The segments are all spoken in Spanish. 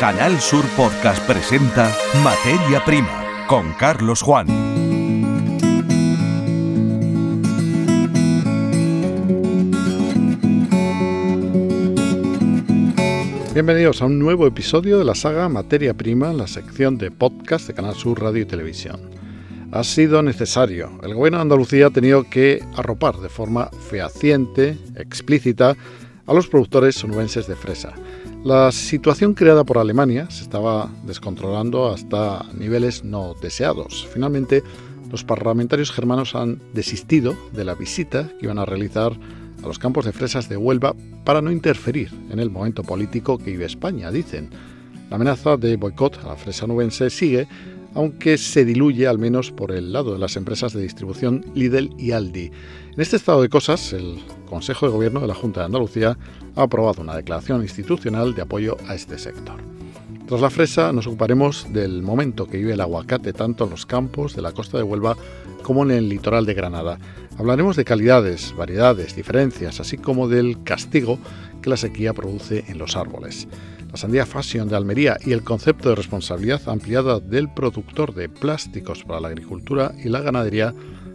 Canal Sur Podcast presenta Materia Prima con Carlos Juan. Bienvenidos a un nuevo episodio de la saga Materia Prima, la sección de podcast de Canal Sur Radio y Televisión. Ha sido necesario. El gobierno de Andalucía ha tenido que arropar de forma fehaciente, explícita, a los productores onubenses de fresa. La situación creada por Alemania se estaba descontrolando hasta niveles no deseados. Finalmente, los parlamentarios germanos han desistido de la visita que iban a realizar a los campos de fresas de Huelva para no interferir en el momento político que vive España, dicen. La amenaza de boicot a la fresa nubense sigue, aunque se diluye al menos por el lado de las empresas de distribución Lidl y Aldi. En este estado de cosas, el Consejo de Gobierno de la Junta de Andalucía ha aprobado una declaración institucional de apoyo a este sector. Tras la fresa nos ocuparemos del momento que vive el aguacate tanto en los campos de la costa de Huelva como en el litoral de Granada. Hablaremos de calidades, variedades, diferencias, así como del castigo que la sequía produce en los árboles. La sandía Fashion de Almería y el concepto de responsabilidad ampliada del productor de plásticos para la agricultura y la ganadería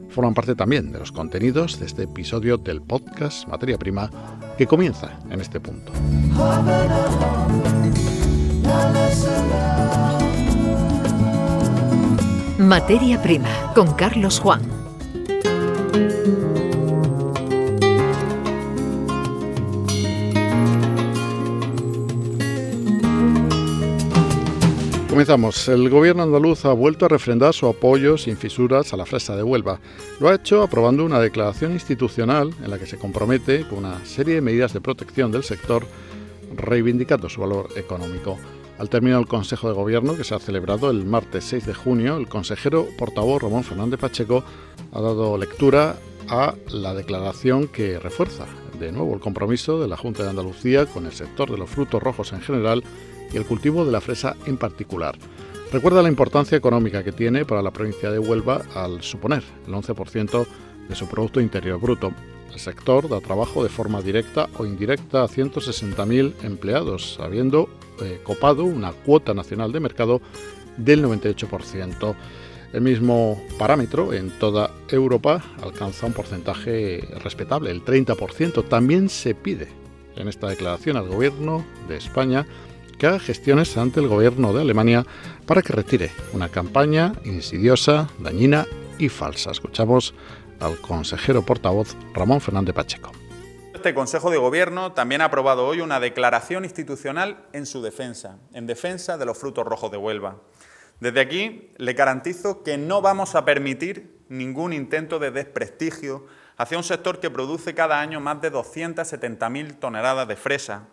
forman parte también de los contenidos de este episodio del podcast Materia Prima que comienza en este punto. Materia Prima con Carlos Juan. Comenzamos. El gobierno andaluz ha vuelto a refrendar su apoyo sin fisuras a la fresa de Huelva. Lo ha hecho aprobando una declaración institucional en la que se compromete con una serie de medidas de protección del sector, reivindicando su valor económico. Al término del Consejo de Gobierno, que se ha celebrado el martes 6 de junio, el consejero portavoz Ramón Fernández Pacheco ha dado lectura a la declaración que refuerza de nuevo el compromiso de la Junta de Andalucía con el sector de los frutos rojos en general y el cultivo de la fresa en particular. Recuerda la importancia económica que tiene para la provincia de Huelva al suponer el 11% de su Producto Interior Bruto. El sector da trabajo de forma directa o indirecta a 160.000 empleados, habiendo eh, copado una cuota nacional de mercado del 98%. El mismo parámetro en toda Europa alcanza un porcentaje respetable, el 30%. También se pide en esta declaración al Gobierno de España que haga gestiones ante el gobierno de Alemania para que retire una campaña insidiosa, dañina y falsa. Escuchamos al consejero portavoz Ramón Fernández Pacheco. Este Consejo de Gobierno también ha aprobado hoy una declaración institucional en su defensa, en defensa de los frutos rojos de Huelva. Desde aquí le garantizo que no vamos a permitir ningún intento de desprestigio hacia un sector que produce cada año más de 270.000 toneladas de fresa,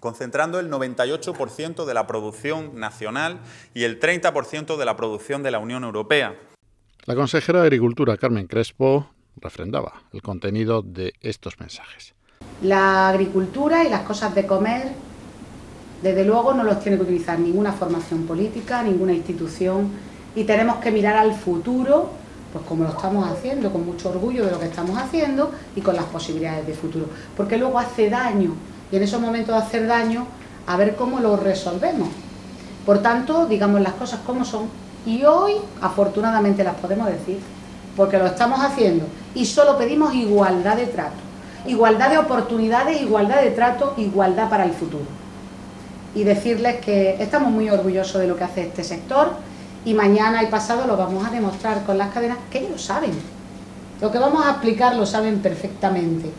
concentrando el 98% de la producción nacional y el 30% de la producción de la Unión Europea. La consejera de Agricultura, Carmen Crespo, refrendaba el contenido de estos mensajes. La agricultura y las cosas de comer, desde luego, no los tiene que utilizar ninguna formación política, ninguna institución, y tenemos que mirar al futuro, pues como lo estamos haciendo, con mucho orgullo de lo que estamos haciendo y con las posibilidades de futuro, porque luego hace daño y en esos momentos de hacer daño, a ver cómo lo resolvemos. Por tanto, digamos las cosas como son y hoy afortunadamente las podemos decir porque lo estamos haciendo y solo pedimos igualdad de trato, igualdad de oportunidades, igualdad de trato, igualdad para el futuro. Y decirles que estamos muy orgullosos de lo que hace este sector y mañana y pasado lo vamos a demostrar con las cadenas que ellos lo saben. Lo que vamos a explicar lo saben perfectamente.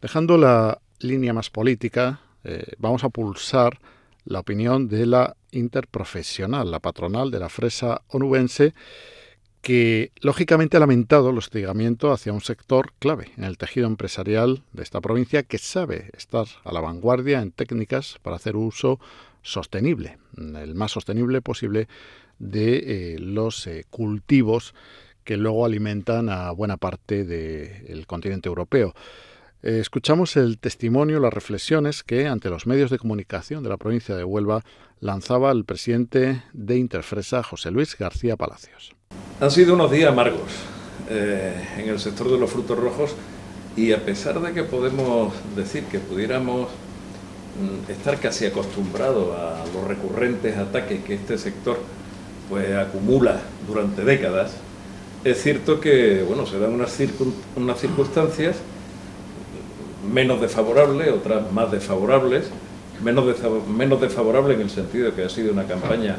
Dejando la línea más política, eh, vamos a pulsar la opinión de la interprofesional, la patronal de la fresa onubense, que lógicamente ha lamentado el hostigamiento hacia un sector clave en el tejido empresarial de esta provincia que sabe estar a la vanguardia en técnicas para hacer uso sostenible, el más sostenible posible, de eh, los eh, cultivos que luego alimentan a buena parte del continente europeo. Eh, escuchamos el testimonio, las reflexiones que ante los medios de comunicación de la provincia de Huelva lanzaba el presidente de Interfresa, José Luis García Palacios. Han sido unos días amargos eh, en el sector de los frutos rojos y a pesar de que podemos decir que pudiéramos mm, estar casi acostumbrado a los recurrentes ataques que este sector pues acumula durante décadas, es cierto que bueno, se dan unas, unas circunstancias menos desfavorables, otras más desfavorables, menos, menos desfavorables en el sentido de que ha sido una campaña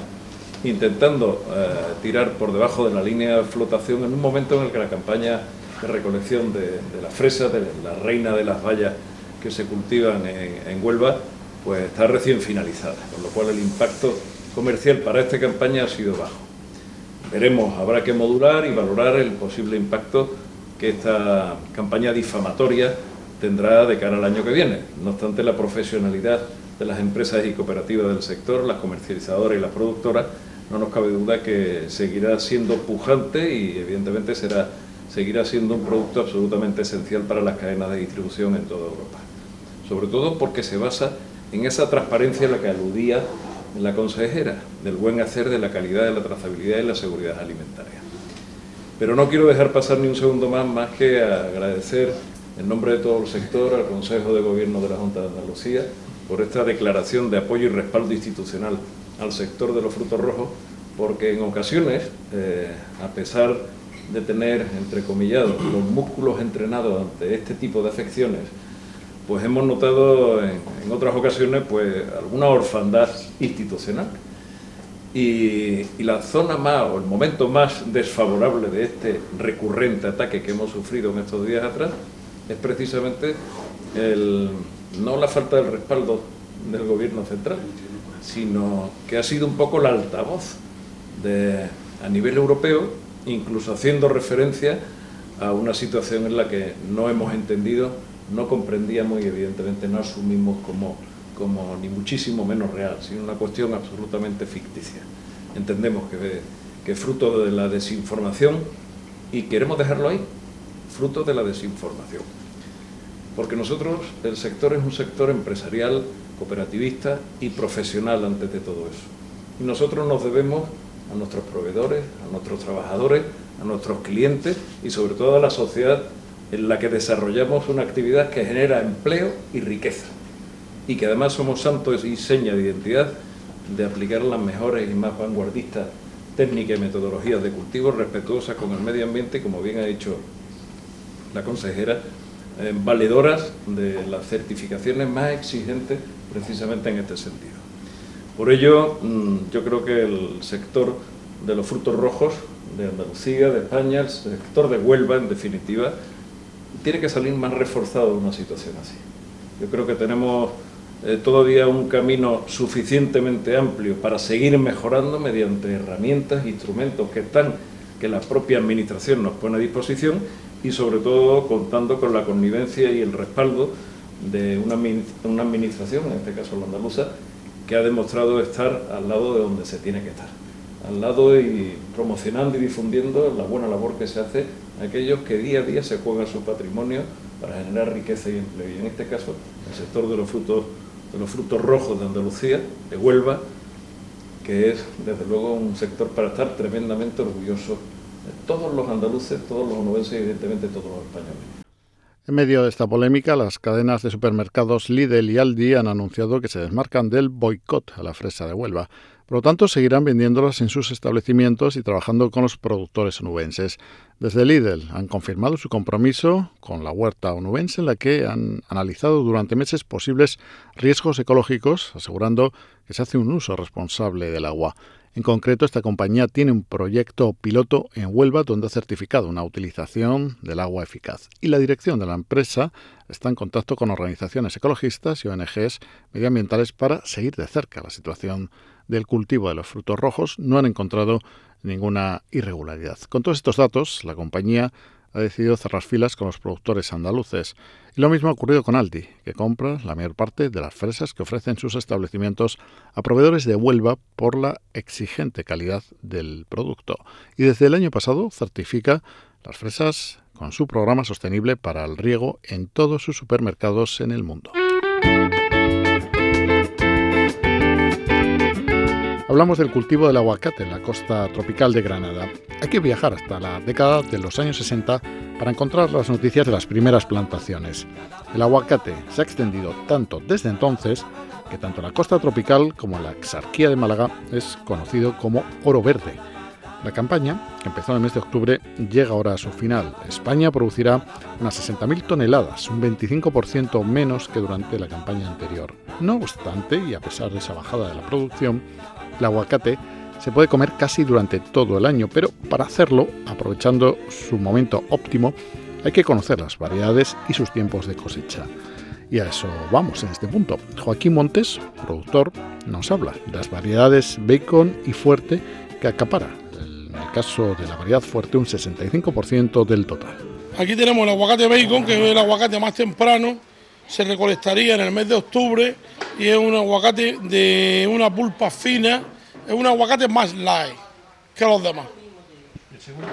intentando eh, tirar por debajo de la línea de flotación en un momento en el que la campaña de recolección de, la fresa, de la reina de las vallas que se cultivan en, Huelva, pues está recién finalizada, con lo cual el impacto comercial para esta campaña ha sido bajo. Veremos, habrá que modular y valorar el posible impacto que esta campaña difamatoria tendrá de cara al año que viene. No obstante, la profesionalidad de las empresas y cooperativas del sector, las comercializadoras y las productoras, no nos cabe duda que seguirá siendo pujante y evidentemente será, seguirá siendo un producto absolutamente esencial para las cadenas de distribución en toda Europa. Sobre todo porque se basa en esa transparencia a la que aludía la consejera, del buen hacer, de la calidad, de la trazabilidad y la seguridad alimentaria. Pero no quiero dejar pasar ni un segundo más, más que agradecer en nombre de todo el sector al Consejo de Gobierno de la Junta de Andalucía por esta declaración de apoyo y respaldo institucional al sector de los frutos rojos, porque en ocasiones, eh, a pesar de tener, entre comillados, los músculos entrenados ante este tipo de afecciones, pues hemos notado en, otras ocasiones pues alguna orfandad institucional. Y, y, la zona más, o el momento más desfavorable de este recurrente ataque que hemos sufrido en estos días atrás es precisamente el, no la falta del respaldo del gobierno central, sino que ha sido un poco la altavoz de, a nivel europeo, incluso haciendo referencia a una situación en la que no hemos entendido, no comprendíamos y evidentemente no asumimos como, como ni muchísimo menos real, sino una cuestión absolutamente ficticia. Entendemos que, que es fruto de la desinformación y queremos dejarlo ahí, fruto de la desinformación porque nosotros, el sector es un sector empresarial, cooperativista y profesional antes de todo eso. Y nosotros nos debemos a nuestros proveedores, a nuestros trabajadores, a nuestros clientes y sobre todo a la sociedad en la que desarrollamos una actividad que genera empleo y riqueza. Y que además somos santos y seña de identidad de aplicar las mejores y más vanguardistas técnicas y metodologías de cultivo respetuosas con el medio ambiente, como bien ha dicho la consejera, eh, valedoras de las certificaciones más exigentes precisamente en este sentido. Por ello, mm, yo creo que el sector de los frutos rojos de Andalucía, de España, el sector de Huelva, en definitiva, tiene que salir más reforzado de una situación así. Yo creo que tenemos eh, todavía un camino suficientemente amplio para seguir mejorando mediante herramientas, instrumentos que están, que la propia Administración nos pone a disposición y sobre todo contando con la connivencia y el respaldo de una, una administración, en este caso la andaluza, que ha demostrado estar al lado de donde se tiene que estar, al lado y promocionando y difundiendo la buena labor que se hace a aquellos que día a día se juegan su patrimonio para generar riqueza y empleo. Y en este caso, el sector de los frutos, de los frutos rojos de Andalucía, de Huelva, que es desde luego un sector para estar tremendamente orgulloso todos los andaluces, todos los onubenses y evidentemente todos los españoles. En medio de esta polémica, las cadenas de supermercados Lidl y Aldi han anunciado que se desmarcan del boicot a la fresa de Huelva. Por lo tanto, seguirán vendiéndolas en sus establecimientos y trabajando con los productores onubenses. Desde Lidl han confirmado su compromiso con la huerta onubense, en la que han analizado durante meses posibles riesgos ecológicos, asegurando que se hace un uso responsable del agua. En concreto, esta compañía tiene un proyecto piloto en Huelva donde ha certificado una utilización del agua eficaz. Y la dirección de la empresa está en contacto con organizaciones ecologistas y ONGs medioambientales para seguir de cerca la situación del cultivo de los frutos rojos. No han encontrado ninguna irregularidad. Con todos estos datos, la compañía ha decidido cerrar filas con los productores andaluces. Y lo mismo ha ocurrido con Aldi, que compra la mayor parte de las fresas que ofrecen sus establecimientos a proveedores de Huelva por la exigente calidad del producto. Y desde el año pasado certifica las fresas con su programa sostenible para el riego en todos sus supermercados en el mundo. Hablamos del cultivo del aguacate en la costa tropical de Granada. Hay que viajar hasta la década de los años 60 para encontrar las noticias de las primeras plantaciones. El aguacate se ha extendido tanto desde entonces que tanto la costa tropical como la exarquía de Málaga es conocido como oro verde. La campaña, que empezó en el mes de octubre, llega ahora a su final. España producirá unas 60.000 toneladas, un 25% menos que durante la campaña anterior. No obstante, y a pesar de esa bajada de la producción, el aguacate se puede comer casi durante todo el año, pero para hacerlo, aprovechando su momento óptimo, hay que conocer las variedades y sus tiempos de cosecha. Y a eso vamos en este punto. Joaquín Montes, productor, nos habla de las variedades bacon y fuerte que acapara, en el caso de la variedad fuerte, un 65% del total. Aquí tenemos el aguacate bacon, que es el aguacate más temprano, se recolectaría en el mes de octubre y es un aguacate de una pulpa fina, es un aguacate más light que los demás. ¿El segundo?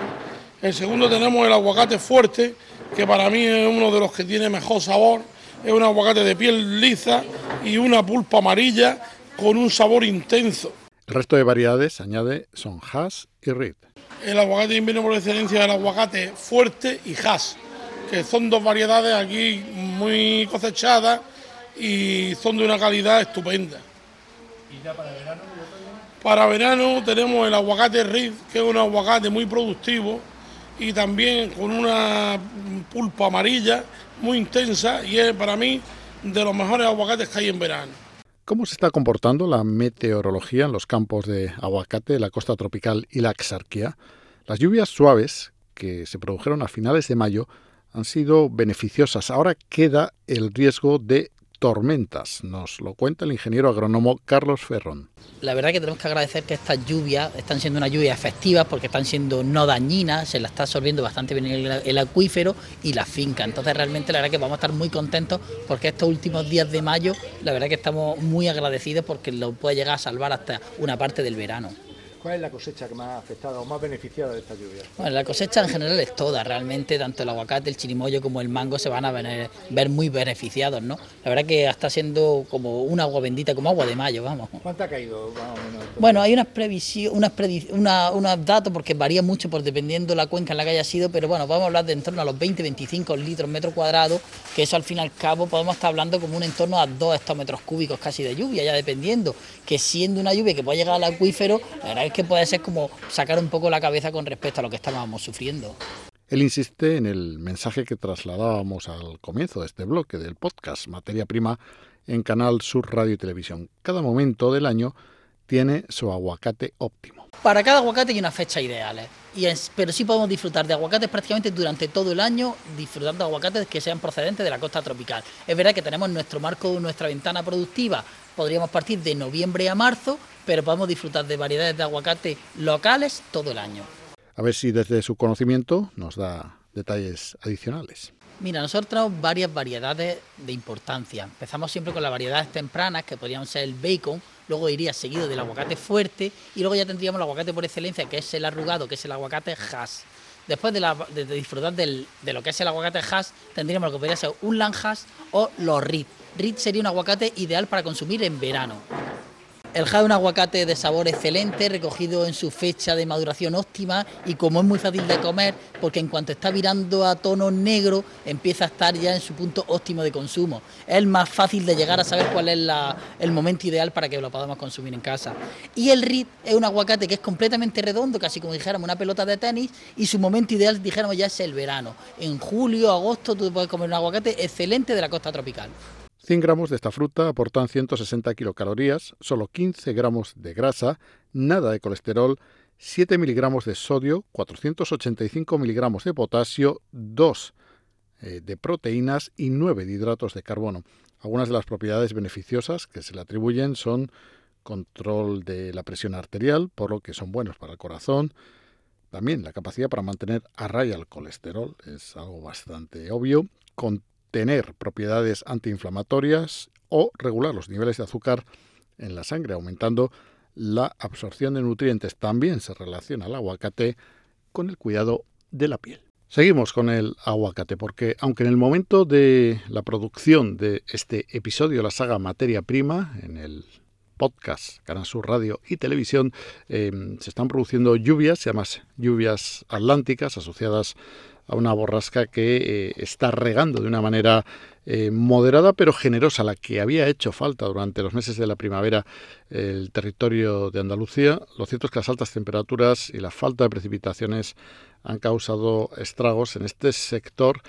El segundo tenemos el aguacate fuerte, que para mí es uno de los que tiene mejor sabor, es un aguacate de piel lisa y una pulpa amarilla con un sabor intenso. El resto de variedades, añade, son Hass y Reed. El aguacate de invierno por excelencia es el aguacate fuerte y Hass, que son dos variedades aquí muy cosechadas y son de una calidad estupenda. ¿Y ya para verano? Para verano tenemos el aguacate Reed, que es un aguacate muy productivo y también con una pulpa amarilla muy intensa y es para mí de los mejores aguacates que hay en verano. ¿Cómo se está comportando la meteorología en los campos de aguacate, la costa tropical y la exarquía? Las lluvias suaves que se produjeron a finales de mayo han sido beneficiosas. Ahora queda el riesgo de tormentas. Nos lo cuenta el ingeniero agrónomo Carlos Ferrón. La verdad que tenemos que agradecer que estas lluvias están siendo una lluvia efectivas porque están siendo no dañinas, se la está absorbiendo bastante bien el, el, acuífero y la finca. Entonces realmente la verdad que vamos a estar muy contentos porque estos últimos días de mayo la verdad que estamos muy agradecidos porque lo puede llegar a salvar hasta una parte del verano. ¿Cuál es la cosecha que más ha afectado o más beneficiada de esta lluvia? Bueno, la cosecha en general es toda, realmente tanto el aguacate, el chirimoyo como el mango se van a ver, ver muy beneficiados, ¿no? La verdad que está siendo como un agua bendita, como agua de mayo, vamos. ¿Cuánto ha caído Bueno, hay unas previsiones, unas una, unos datos porque varía mucho por dependiendo la cuenca en la que haya sido, pero bueno, vamos a hablar de en torno a los 20-25 litros metro cuadrado, que eso al fin y al cabo podemos estar hablando como un entorno a 2 hectómetros cúbicos casi de lluvia, ya dependiendo, que siendo una lluvia que puede llegar al acuífero, la verdad es que puede ser como sacar un poco la cabeza con respecto a lo que estábamos sufriendo. Él insiste en el mensaje que trasladábamos al comienzo de este bloque del podcast Materia Prima en Canal Sur Radio y Televisión. Cada momento del año tiene su aguacate óptimo. Para cada aguacate hay una fecha ideal, ¿eh? y es, pero sí podemos disfrutar de aguacates prácticamente durante todo el año, disfrutando de aguacates que sean procedentes de la costa tropical. Es verdad que tenemos nuestro marco, nuestra ventana productiva, podríamos partir de noviembre a marzo, pero podemos disfrutar de variedades de aguacate locales todo el año. A ver si desde su conocimiento nos da detalles adicionales. Mira, nosotros tenemos varias variedades de importancia. Empezamos siempre con las variedades tempranas, que podrían ser el bacon, luego iría seguido del aguacate fuerte y luego ya tendríamos el aguacate por excelencia, que es el arrugado, que es el aguacate Hass. Después de, la, de, de disfrutar del, de lo que es el aguacate Hass, tendríamos lo que podría ser un Lanjas o los Rit. Rit sería un aguacate ideal para consumir en verano. El jade es un aguacate de sabor excelente, recogido en su fecha de maduración óptima y como es muy fácil de comer, porque en cuanto está virando a tono negro, empieza a estar ya en su punto óptimo de consumo. Es más fácil de llegar a saber cuál es el momento ideal para que lo podamos consumir en casa. Y el rit es un aguacate que es completamente redondo, casi como dijéramos una pelota de tenis, y su momento ideal, dijéramos, ya es el verano. En julio, agosto, tú puedes comer un aguacate excelente de la costa tropical. 100 gramos de esta fruta aportan 160 kilocalorías, solo 15 gramos de grasa, nada de colesterol, 7 miligramos de sodio, 485 miligramos de potasio, 2 eh, de proteínas y 9 de hidratos de carbono. Algunas de las propiedades beneficiosas que se le atribuyen son control de la presión arterial, por lo que son buenos para el corazón. También la capacidad para mantener a raya el colesterol es algo bastante obvio. Con tener propiedades antiinflamatorias o regular los niveles de azúcar en la sangre, aumentando la absorción de nutrientes. También se relaciona el aguacate con el cuidado de la piel. Seguimos con el aguacate, porque aunque en el momento de la producción de este episodio, la saga Materia Prima, en el podcast, Canal Sur Radio y Televisión, eh, se están produciendo lluvias, y además lluvias atlánticas asociadas a una borrasca que eh, está regando de una manera eh, moderada pero generosa, la que había hecho falta durante los meses de la primavera el territorio de Andalucía. Lo cierto es que las altas temperaturas y la falta de precipitaciones han causado estragos en este sector,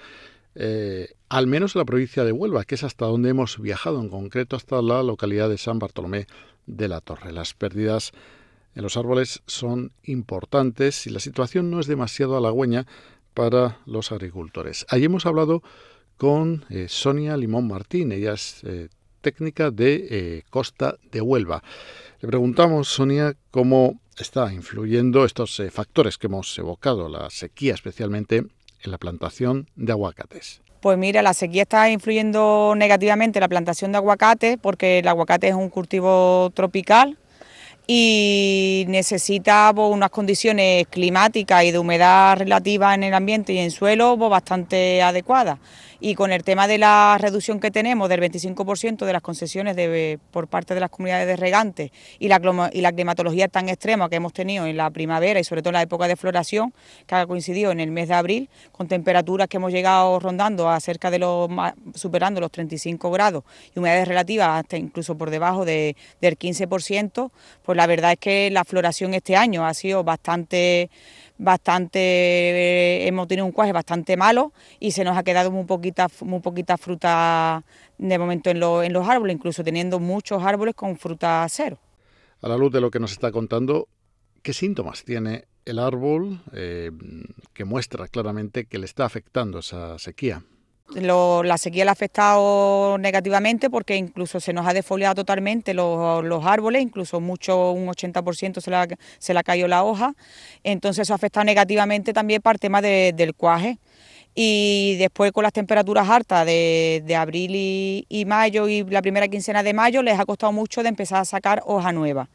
eh, al menos en la provincia de Huelva, que es hasta donde hemos viajado, en concreto hasta la localidad de San Bartolomé de la Torre. Las pérdidas en los árboles son importantes y la situación no es demasiado halagüeña para los agricultores. Allí hemos hablado con eh, Sonia Limón Martín, ella es eh, técnica de eh, Costa de Huelva. Le preguntamos, Sonia, cómo está influyendo estos factores que hemos evocado, la sequía especialmente, en la plantación de aguacates. Pues mira, la sequía está influyendo negativamente en la plantación de aguacate porque el aguacate es un cultivo tropical y necesita unas condiciones climáticas y de humedad relativa en el ambiente y en suelo pues, bastante adecuadas y con el tema de la reducción que tenemos del 25% de las concesiones por parte de las comunidades de regantes y la, y la climatología tan extrema que hemos tenido en la primavera y sobre todo en la época de floración, que ha coincidido en el mes de abril, con temperaturas que hemos llegado rondando a cerca de los, superando los 35 grados y humedades relativas hasta incluso por debajo de, del 15%, pues la verdad es que la floración este año ha sido bastante bastante, eh, hemos tenido un cuaje bastante malo y se nos ha quedado muy poquita, muy poquita fruta de momento en, en los árboles, incluso teniendo muchos árboles con fruta cero. A la luz de lo que nos está contando, ¿qué síntomas tiene el árbol eh, que muestra claramente que le está afectando esa sequía? La sequía le ha afectado negativamente porque incluso se nos ha defoliado totalmente los, árboles, incluso mucho, un 80% se le, se ha caído la hoja, entonces eso ha afectado negativamente también para el tema del cuaje. Y después con las temperaturas altas de, abril y, y mayo y la primera quincena de mayo les ha costado mucho de empezar a sacar hoja nueva.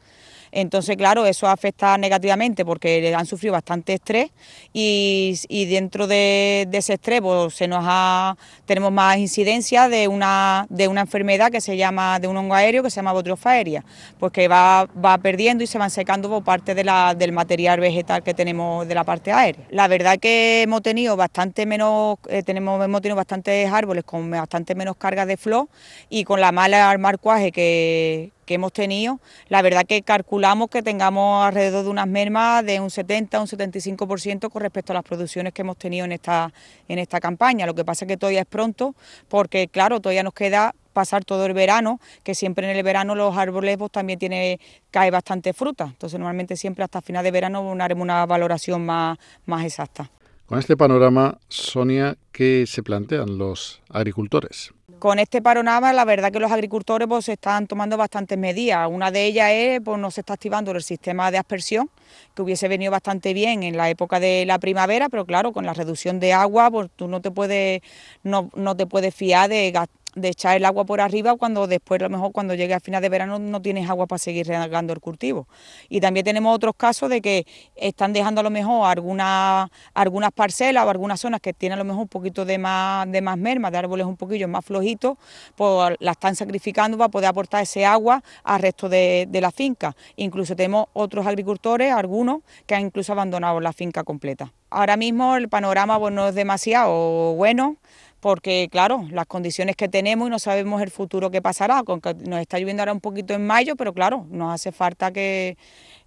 Entonces, claro, eso afecta negativamente porque han sufrido bastante estrés y, dentro de, ese estrés pues, se nos ha, tenemos más incidencia de una, de una enfermedad que se llama, de un hongo aéreo que se llama botriofa aérea, pues que va, perdiendo y se van secando por parte del material vegetal que tenemos de la parte aérea. La verdad que hemos tenido bastante menos, eh, tenemos, hemos tenido bastantes árboles con bastante menos carga de flor y con la mala marcuaje que hemos tenido, la verdad que calculamos que tengamos alrededor de unas mermas de un 70 a un 75% con respecto a las producciones que hemos tenido en esta, en esta campaña. Lo que pasa es que todavía es pronto porque, claro, todavía nos queda pasar todo el verano, que siempre en el verano los árboles pues, también tiene, cae bastante fruta. Entonces normalmente siempre hasta final de verano haremos una valoración más, más exacta. Con este panorama, Sonia, ¿qué se plantean los agricultores? Con este panorama, la verdad que los agricultores pues, están tomando bastantes medidas. Una de ellas es, pues no se está activando el sistema de aspersión, que hubiese venido bastante bien en la época de la primavera, pero claro, con la reducción de agua, pues tú no te puedes, no, no te puedes fiar de, de echar el agua por arriba cuando después a lo mejor cuando llegue a final de verano no tienes agua para seguir regando el cultivo. Y también tenemos otros casos de que están dejando a lo mejor algunas algunas parcelas o algunas zonas que tienen a lo mejor un poquito de más de más merma, de árboles un poquillo más flojitos, pues la están sacrificando para poder aportar ese agua al resto de, de la finca. Incluso tenemos otros agricultores, algunos, que han incluso abandonado la finca completa. Ahora mismo el panorama pues, no es demasiado bueno porque claro, las condiciones que tenemos y no sabemos el futuro que pasará, con que nos está lloviendo ahora un poquito en mayo, pero claro, nos hace falta que,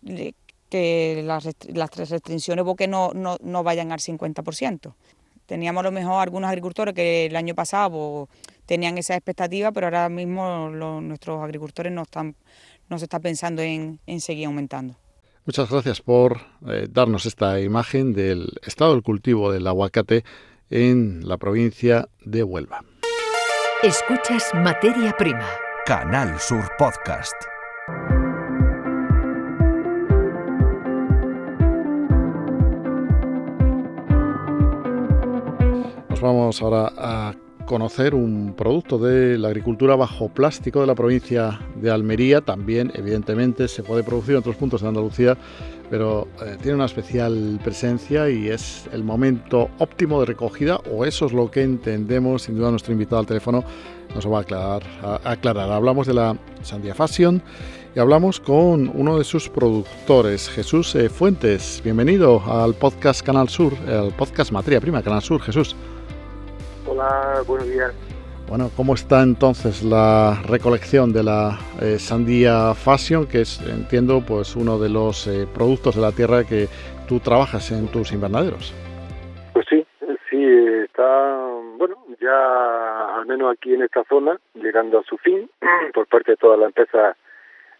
las, restricciones porque no, no, vayan al 50%. Teníamos a lo mejor algunos agricultores que el año pasado pues, tenían esa expectativa, pero ahora mismo nuestros agricultores no están no se está pensando en, seguir aumentando. Muchas gracias por eh, darnos esta imagen del estado del cultivo del aguacate en la provincia de Huelva. Escuchas Materia Prima. Canal Sur Podcast. Nos vamos ahora a conocer un producto de la agricultura bajo plástico de la provincia de Almería. También, evidentemente, se puede producir en otros puntos de Andalucía, pero eh, tiene una especial presencia y es el momento óptimo de recogida, o eso es lo que entendemos. Sin duda, nuestro invitado al teléfono nos va a aclarar. A aclarar. Hablamos de la Sandía Fashion y hablamos con uno de sus productores, Jesús eh, Fuentes. Bienvenido al podcast Canal Sur, al podcast Materia Prima Canal Sur, Jesús. Hola, buenos días. Bueno, ¿cómo está entonces la recolección de la eh, sandía Fashion, que es, entiendo, pues uno de los eh, productos de la tierra que tú trabajas en tus invernaderos? Pues sí, sí, está, bueno, ya al menos aquí en esta zona, llegando a su fin por parte de toda la empresa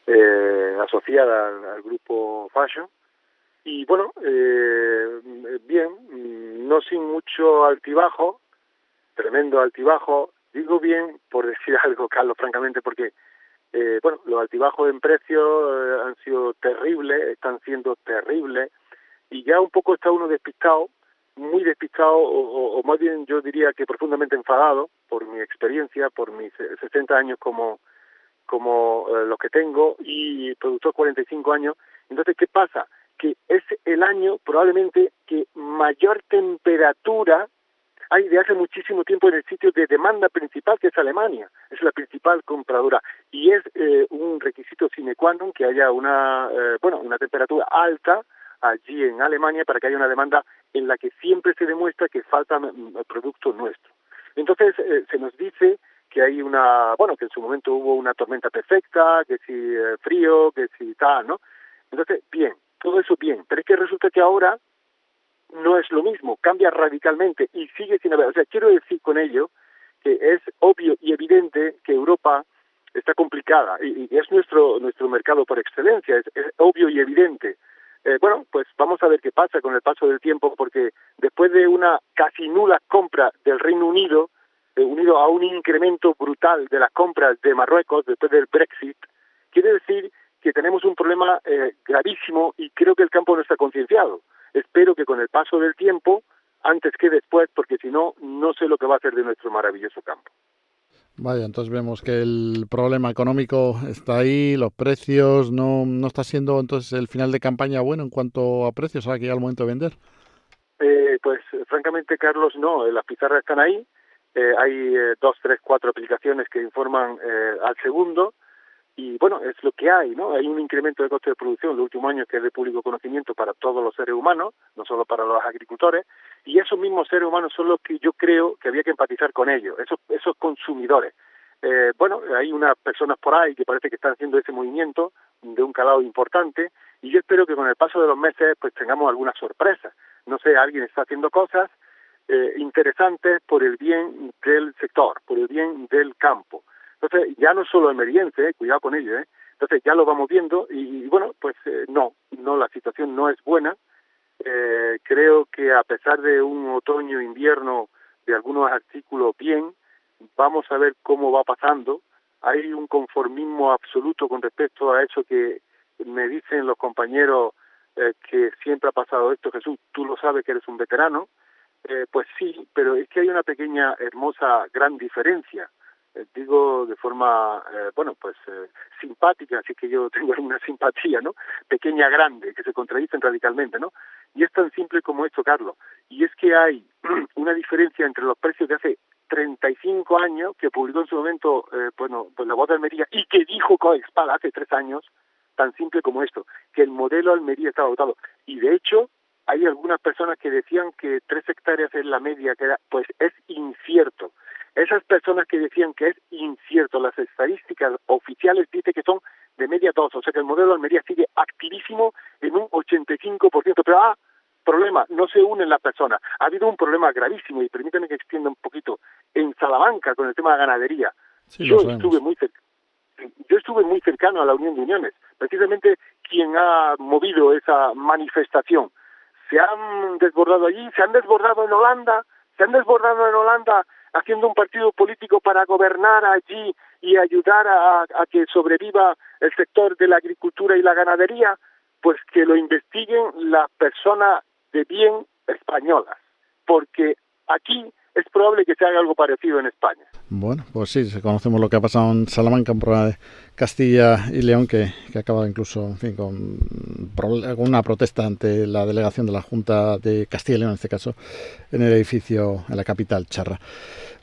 eh, asociada al, grupo Fashion. Y bueno, eh, bien, no sin mucho altibajo, tremendo altibajo. Digo bien por decir algo, Carlos, francamente, porque eh, bueno, los altibajos en precio han sido terribles, están siendo terribles, y ya un poco está uno despistado, muy despistado, o, más bien yo diría que profundamente enfadado por mi experiencia, por mis 60 años como como eh, los que tengo y productor 45 años. Entonces, ¿qué pasa? Que es el año probablemente que mayor temperatura hay de hace muchísimo tiempo en el sitio de demanda principal que es Alemania, es la principal compradora y es eh, un requisito sine qua non que haya una eh, bueno una temperatura alta allí en Alemania para que haya una demanda en la que siempre se demuestra que falta mm, producto nuestro. Entonces eh, se nos dice que hay una, bueno, que en su momento hubo una tormenta perfecta, que si eh, frío, que si tal, ¿no? Entonces, bien, todo eso bien, pero es que resulta que ahora no es lo mismo, cambia radicalmente y sigue sin haber, o sea, quiero decir con ello que es obvio y evidente que Europa está complicada y, es nuestro nuestro mercado por excelencia, es, es obvio y evidente. Eh, bueno, pues vamos a ver qué pasa con el paso del tiempo, porque después de una casi nula compra del Reino Unido, eh, unido a un incremento brutal de las compras de Marruecos después del Brexit, quiere decir que tenemos un problema eh, gravísimo y creo que el campo no está concienciado. Espero que con el paso del tiempo, antes que después, porque si no, no sé lo que va a hacer de nuestro maravilloso campo. Vaya, entonces vemos que el problema económico está ahí, los precios, no, no está siendo entonces el final de campaña bueno en cuanto a precios, ahora que ya al momento de vender. Eh, pues francamente, Carlos, no, las pizarras están ahí, eh, hay eh, dos, tres, cuatro aplicaciones que informan eh, al segundo y bueno, es lo que hay, ¿no? Hay un incremento de coste de producción en los últimos años que es de público conocimiento para todos los seres humanos, no solo para los agricultores, y esos mismos seres humanos son los que yo creo que había que empatizar con ellos, esos, esos consumidores. Eh, bueno, hay unas personas por ahí que parece que están haciendo ese movimiento de un calado importante y yo espero que con el paso de los meses pues tengamos alguna sorpresa. No sé, alguien está haciendo cosas eh, interesantes por el bien del sector, por el bien del campo. Entonces, ya no solo emergente, eh, cuidado con ello, ¿eh? entonces ya lo vamos viendo y, bueno, pues eh, no, no, la situación no es buena. Eh, creo que a pesar de un otoño-invierno de algunos artículos bien, vamos a ver cómo va pasando. Hay un conformismo absoluto con respecto a eso que me dicen los compañeros eh, que siempre ha pasado esto, Jesús, tú lo sabes que eres un veterano, eh, pues sí, pero es que hay una pequeña, hermosa, gran diferencia. Eh, digo de forma, eh, bueno, pues eh, simpática, así que yo tengo alguna simpatía, ¿no? Pequeña, grande, que se contradicen radicalmente, ¿no? Y es tan simple como esto, Carlos. Y es que hay una diferencia entre los precios de hace 35 años, que publicó en su momento, eh, bueno, pues la voz de Almería, y que dijo Coexpal hace tres años, tan simple como esto, que el modelo Almería estaba dotado. Y de hecho, hay algunas personas que decían que tres hectáreas es la media, que era, pues es incierto. Esas personas que decían que es incierto, las estadísticas oficiales dicen que son de media dos, o sea que el modelo de Almería sigue activísimo en un 85%, pero ah, problema, no se unen las personas. Ha habido un problema gravísimo, y permítanme que extienda un poquito, en Salamanca con el tema de ganadería. Sí, yo estuve muy cerca yo estuve muy cercano a la Unión de Uniones, precisamente quien ha movido esa manifestación se han desbordado allí, se han desbordado en Holanda, se han desbordado en Holanda haciendo un partido político para gobernar allí y ayudar a, que sobreviva el sector de la agricultura y la ganadería, pues que lo investiguen las personas de bien españolas, porque aquí es probable que se haga algo parecido en España. Bueno, pues sí, conocemos lo que ha pasado en Salamanca, programa de Castilla y León que, que acaba incluso en fin, con alguna protesta ante la delegación de la Junta de Castilla y León, en este caso, en el edificio en la capital, Charra.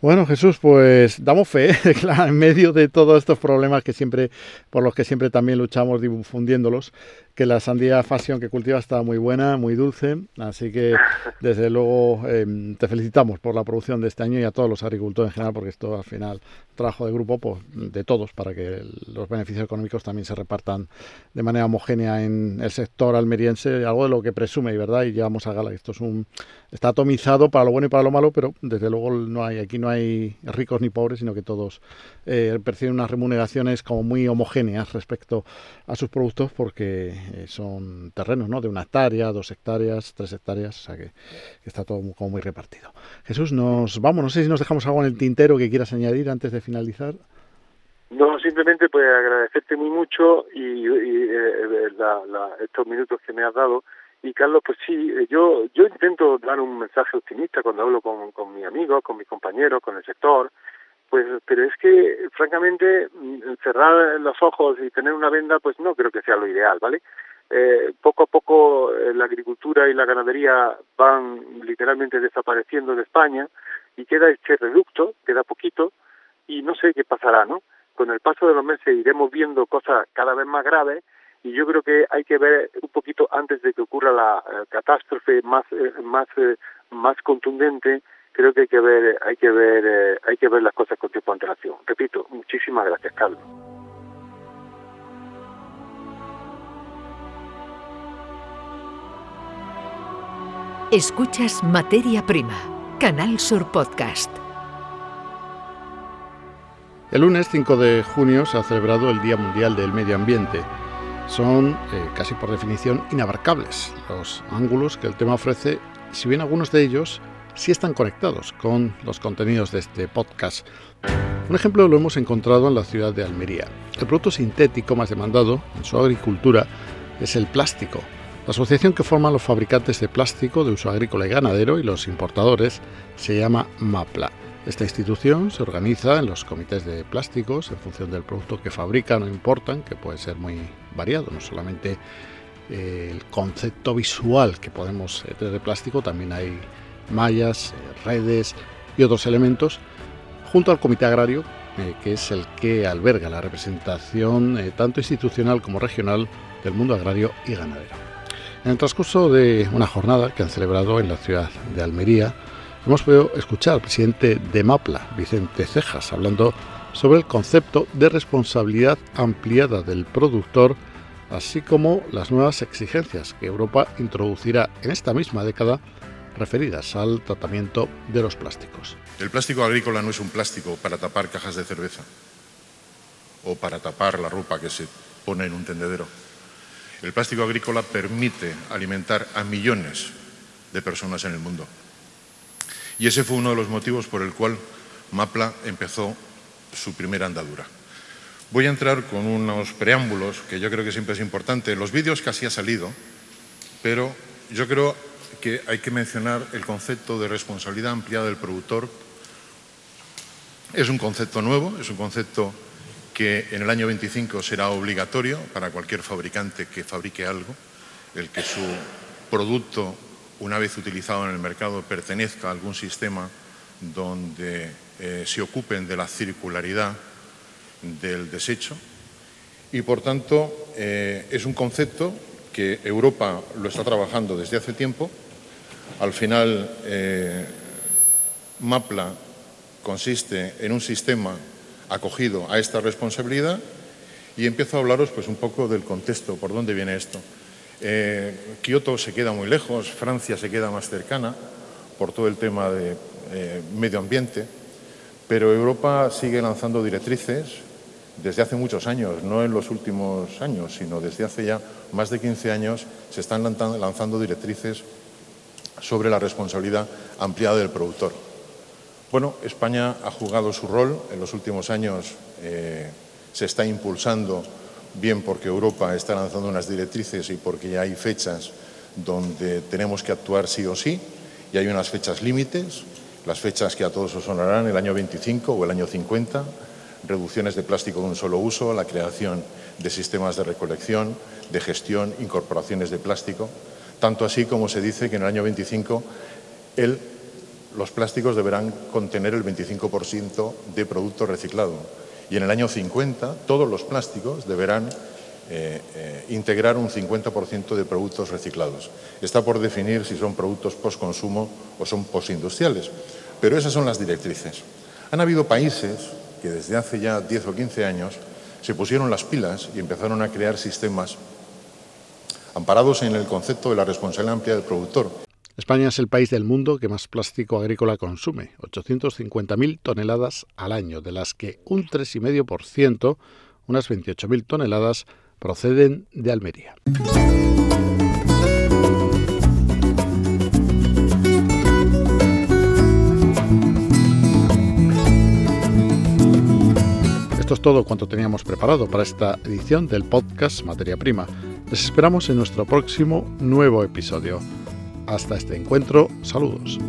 Bueno, Jesús, pues damos fe, claro, en medio de todos estos problemas que siempre, por los que siempre también luchamos difundiéndolos, que la sandía Fashion que cultiva está muy buena, muy dulce, así que desde luego em, te felicitamos por la producción de este año y a todos los agricultores en general, porque esto al final trabajo de grupo pues, de todos para que los beneficios económicos también se repartan de manera homogénea en el sector almeriense, algo de lo que presume, ¿verdad? Y llevamos a gala. Esto es un está atomizado para lo bueno y para lo malo, pero desde luego no hay aquí no hay ricos ni pobres, sino que todos eh, perciben unas remuneraciones como muy homogéneas respecto a sus productos porque eh, son terrenos, ¿no? De una hectárea, dos hectáreas, tres hectáreas, o sea que, está todo como muy repartido. Jesús, nos vamos, no sé si nos dejamos algo en el tintero que quieras añadir antes de finalizar. No, simplemente pues agradecerte muy mucho y, eh, estos minutos que me has dado. Y Carlos, pues sí, eh, yo yo intento dar un mensaje optimista cuando hablo con, con mis amigos, con mis compañeros, con el sector, pues pero es que francamente mm, cerrar los ojos y tener una venda pues no creo que sea lo ideal, ¿vale? Eh, poco a poco eh, la agricultura y la ganadería van literalmente desapareciendo de España y queda este reducto, queda poquito y no sé qué pasará, ¿no? Con el paso de los meses iremos viendo cosas cada vez más graves y yo creo que hay que ver un poquito antes de que ocurra la eh, catástrofe más eh, más eh, más contundente creo que hay que ver hay que ver hay que ver las cosas con tiempo de antelación. Repito muchísimas gracias Carlos. Escuchas Materia Prima, Canal Sur Podcast. El lunes 5 de junio se ha celebrado el Día Mundial del Medio Ambiente. Son, eh, casi por definición, inabarcables los ángulos que el tema ofrece, si bien algunos de ellos sí están conectados con los contenidos de este podcast. Un ejemplo lo hemos encontrado en la ciudad de Almería. El producto sintético más demandado en su agricultura es el plástico la asociación que forman los fabricantes de plástico de uso agrícola y ganadero y los importadores se llama MAPLA. Esta institución se organiza en los comités de plásticos en función del producto que fabrican o importan, que puede ser muy variado, no solamente eh, el concepto visual que podemos tener de plástico, también hay mallas, eh, redes y otros elementos, junto al comité agrario, eh, que es el que alberga la representación tanto institucional como regional del mundo agrario y ganadero. En el transcurso de una jornada que han celebrado en la ciudad de Almería, hemos podido escuchar al presidente de MAPLA, Vicente Cejas, hablando sobre el concepto de responsabilidad ampliada del productor, así como las nuevas exigencias que Europa introducirá en esta misma década referidas al tratamiento de los plásticos. El plástico agrícola no es un plástico para tapar cajas de cerveza o para tapar la ropa que se pone en un tendedero. El plástico agrícola permite alimentar a millones de personas en el mundo. Y ese fue uno de los motivos por el cual MAPLA empezó su primera andadura. Voy a entrar con unos preámbulos que yo creo que siempre es importante. Los vídeos casi ha salido, pero yo creo que hay que mencionar el concepto de responsabilidad ampliada del productor. Es un concepto nuevo, es un concepto que en el año 25 será obligatorio para cualquier fabricante que fabrique algo, el que su producto, una vez utilizado en el mercado, pertenezca a algún sistema donde eh, se ocupen de la circularidad del desecho. Y, por tanto, eh, es un concepto que Europa lo está trabajando desde hace tiempo. Al final, eh, MAPLA consiste en un sistema acogido a esta responsabilidad y empiezo a hablaros pues un poco del contexto, por dónde viene esto. Eh, Kioto se queda muy lejos, Francia se queda más cercana por todo el tema de eh, medio ambiente, pero Europa sigue lanzando directrices desde hace muchos años, no en los últimos años, sino desde hace ya más de 15 años se están lanzando directrices sobre la responsabilidad ampliada del productor. Bueno, España ha jugado su rol. En los últimos años, eh, se está impulsando bien porque Europa está lanzando unas directrices y porque ya hay fechas donde tenemos que actuar sí o sí, y hay unas fechas límites, las fechas que a todos os sonarán, el año 25 o el año 50, reducciones de plástico de un solo uso, la creación de sistemas de recolección, de gestión, incorporaciones de plástico, tanto así como se dice que en el año 25 los plásticos deberán contener el 25% de producto reciclado y en el año 50 todos los plásticos deberán eh, eh, integrar un 50% de productos reciclados. Está por definir si son productos post-consumo o son postindustriales, pero esas son las directrices. Han habido países que desde hace ya 10 o 15 años se pusieron las pilas y empezaron a crear sistemas amparados en el concepto de la responsabilidad amplia del productor. España es el país del mundo que más plástico agrícola consume, 850.000 toneladas al año, de las que un 3,5%, unas 28.000 toneladas, proceden de Almería. Esto es todo cuanto teníamos preparado para esta edición del podcast Materia Prima. Les esperamos en nuestro próximo nuevo episodio. Hasta este encuentro, saludos.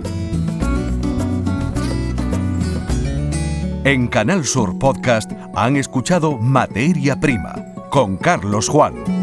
En Canal Sur Podcast han escuchado Materia Prima con Carlos Juan.